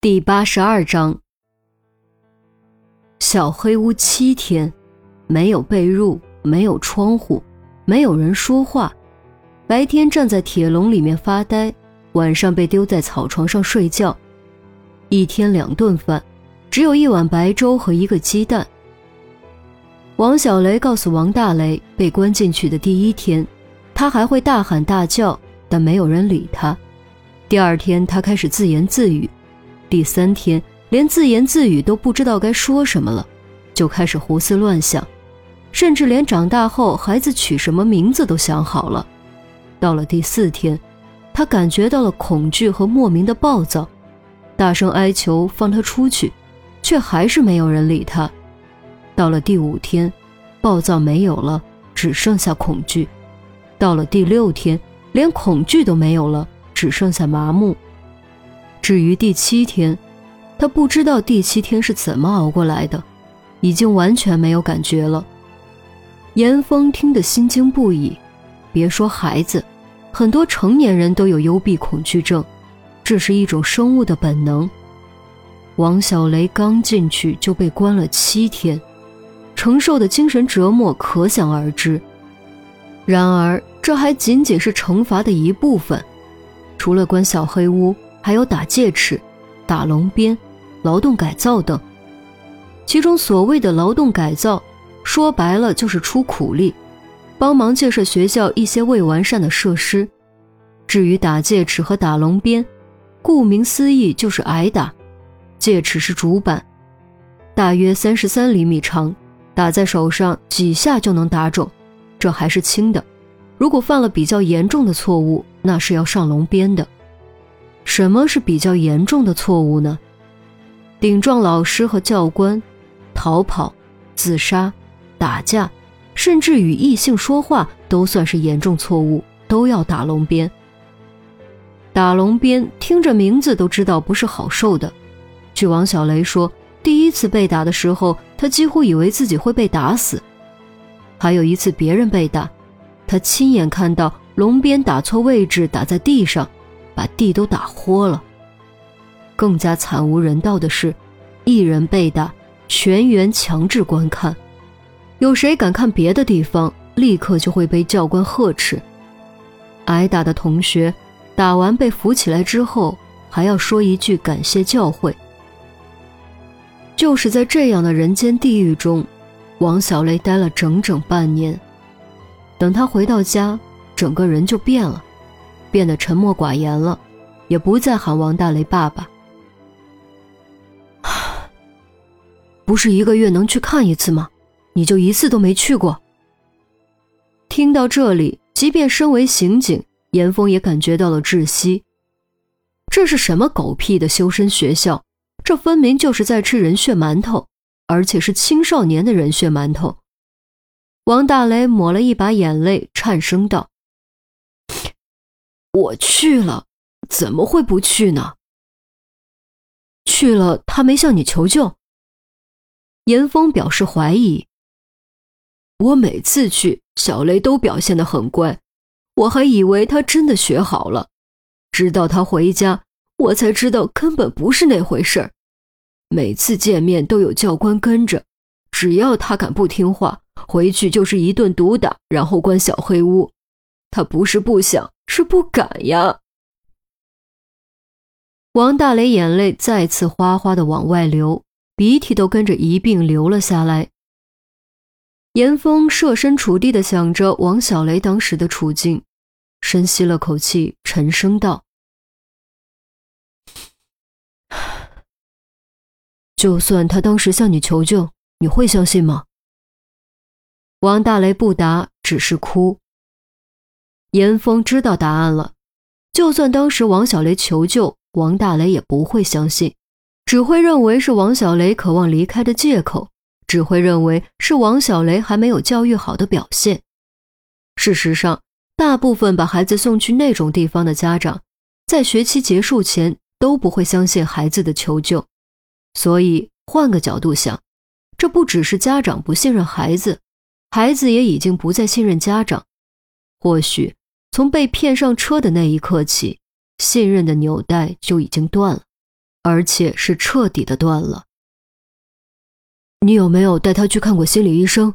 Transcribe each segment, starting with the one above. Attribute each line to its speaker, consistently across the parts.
Speaker 1: 第八十二章，小黑屋七天，没有被褥，没有窗户，没有人说话。白天站在铁笼里面发呆，晚上被丢在草床上睡觉。一天两顿饭，只有一碗白粥和一个鸡蛋。王小雷告诉王大雷，被关进去的第一天，他还会大喊大叫，但没有人理他。第二天，他开始自言自语。第三天，连自言自语都不知道该说什么了，就开始胡思乱想，甚至连长大后孩子取什么名字都想好了。到了第四天，他感觉到了恐惧和莫名的暴躁，大声哀求放他出去，却还是没有人理他。到了第五天，暴躁没有了，只剩下恐惧。到了第六天，连恐惧都没有了，只剩下麻木。至于第七天，他不知道第七天是怎么熬过来的，已经完全没有感觉了。严峰听得心惊不已，别说孩子，很多成年人都有幽闭恐惧症，这是一种生物的本能。王小雷刚进去就被关了七天，承受的精神折磨可想而知。然而，这还仅仅是惩罚的一部分，除了关小黑屋。还有打戒尺、打龙鞭、劳动改造等。其中所谓的劳动改造，说白了就是出苦力，帮忙建设学校一些未完善的设施。至于打戒尺和打龙鞭，顾名思义就是挨打。戒尺是主板，大约三十三厘米长，打在手上几下就能打肿，这还是轻的。如果犯了比较严重的错误，那是要上龙鞭的。什么是比较严重的错误呢？顶撞老师和教官，逃跑、自杀、打架，甚至与异性说话，都算是严重错误，都要打龙鞭。打龙鞭听着名字都知道不是好受的。据王小雷说，第一次被打的时候，他几乎以为自己会被打死。还有一次别人被打，他亲眼看到龙鞭打错位置，打在地上。把地都打豁了。更加惨无人道的是，一人被打，全员强制观看。有谁敢看别的地方，立刻就会被教官呵斥。挨打的同学，打完被扶起来之后，还要说一句感谢教诲。就是在这样的人间地狱中，王小雷待了整整半年。等他回到家，整个人就变了。变得沉默寡言了，也不再喊王大雷爸爸。不是一个月能去看一次吗？你就一次都没去过。听到这里，即便身为刑警，严峰也感觉到了窒息。这是什么狗屁的修身学校？这分明就是在吃人血馒头，而且是青少年的人血馒头。王大雷抹了一把眼泪，颤声道。我去了，怎么会不去呢？去了，他没向你求救。严峰表示怀疑。我每次去，小雷都表现得很乖，我还以为他真的学好了。直到他回家，我才知道根本不是那回事儿。每次见面都有教官跟着，只要他敢不听话，回去就是一顿毒打，然后关小黑屋。他不是不想。是不敢呀！王大雷眼泪再次哗哗的往外流，鼻涕都跟着一并流了下来。严峰设身处地的想着王小雷当时的处境，深吸了口气，沉声道：“就算他当时向你求救，你会相信吗？”王大雷不答，只是哭。严峰知道答案了，就算当时王小雷求救，王大雷也不会相信，只会认为是王小雷渴望离开的借口，只会认为是王小雷还没有教育好的表现。事实上，大部分把孩子送去那种地方的家长，在学期结束前都不会相信孩子的求救。所以，换个角度想，这不只是家长不信任孩子，孩子也已经不再信任家长，或许。从被骗上车的那一刻起，信任的纽带就已经断了。而且是彻底的断了。你有没有带他去看过心理医生？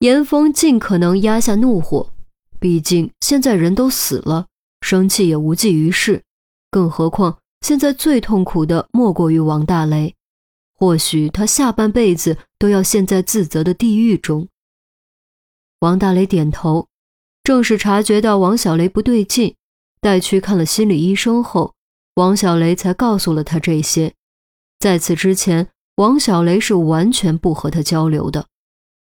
Speaker 1: 严峰尽可能压下怒火，毕竟现在人都死了，生气也无济于事。更何况现在最痛苦的莫过于王大雷，或许他下半辈子都要陷在自责的地狱中。王大雷点头，正是察觉到王小雷不对劲，带去看了心理医生后，王小雷才告诉了他这些。在此之前，王小雷是完全不和他交流的。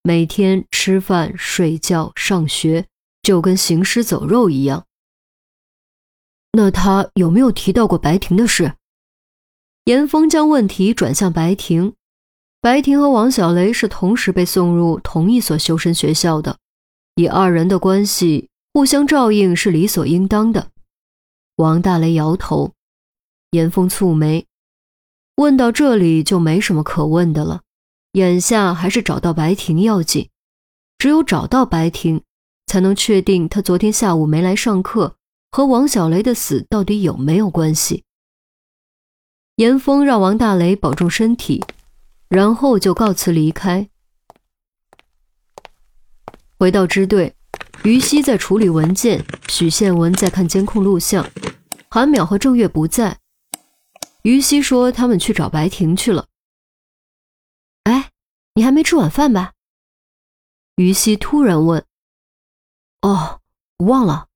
Speaker 1: 每天吃饭、睡觉、上学，就跟行尸走肉一样。那他有没有提到过白婷的事？严峰将问题转向白婷。白婷和王小雷是同时被送入同一所修身学校的，以二人的关系，互相照应是理所应当的。王大雷摇头，严峰蹙眉，问到这里就没什么可问的了。眼下还是找到白婷要紧，只有找到白婷，才能确定她昨天下午没来上课和王小雷的死到底有没有关系。严峰让王大雷保重身体，然后就告辞离开。回到支队，于西在处理文件，许宪文在看监控录像，韩淼和郑月不在。于西说他们去找白婷去了。哎你还没吃晚饭吧？于西突然问。哦，忘了。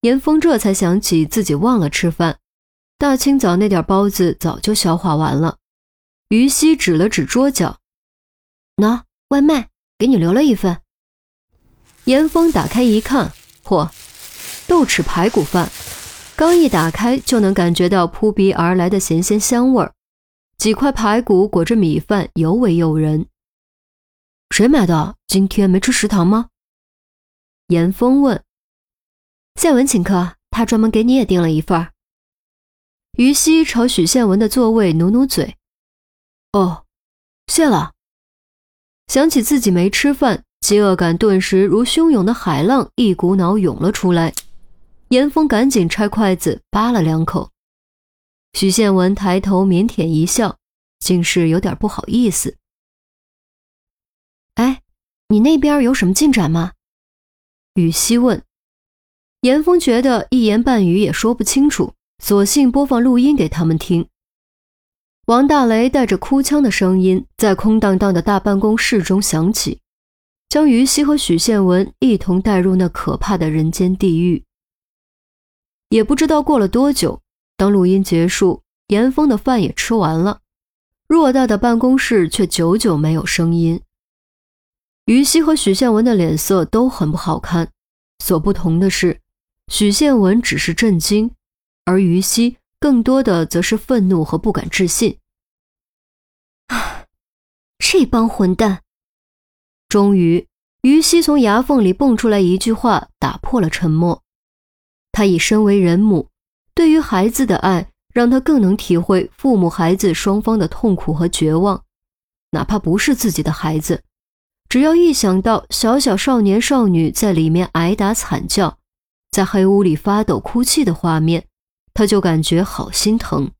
Speaker 1: 严峰这才想起自己忘了吃饭，大清早那点包子早就消化完了。于西指了指桌角，喏，外卖给你留了一份。严峰打开一看，嚯，豆豉排骨饭，刚一打开就能感觉到扑鼻而来的咸鲜香味儿。几块排骨裹着米饭，尤为诱人。谁买的？今天没吃食堂吗？严峰问。宪文请客，他专门给你也订了一份。于西朝许宪文的座位努努嘴。哦，谢了。想起自己没吃饭，饥饿感顿时如汹涌的海浪，一股脑涌了出来。严峰赶紧拆筷子扒了两口。许宪文抬头腼腆一笑，竟是有点不好意思。哎，你那边有什么进展吗？雨熙问。严峰觉得一言半语也说不清楚，索性播放录音给他们听。王大雷带着哭腔的声音在空荡荡的大办公室中响起，将于西和许宪文一同带入那可怕的人间地狱。也不知道过了多久。当录音结束，严峰的饭也吃完了，偌大的办公室却久久没有声音。于西和许宪文的脸色都很不好看，所不同的是，许宪文只是震惊，而于西更多的则是愤怒和不敢置信。啊，这帮混蛋！终于，于西从牙缝里蹦出来一句话，打破了沉默。他已身为人母。对于孩子的爱，让他更能体会父母孩子双方的痛苦和绝望。哪怕不是自己的孩子，只要一想到小小少年少女在里面挨打惨叫，在黑屋里发抖哭泣的画面，他就感觉好心疼。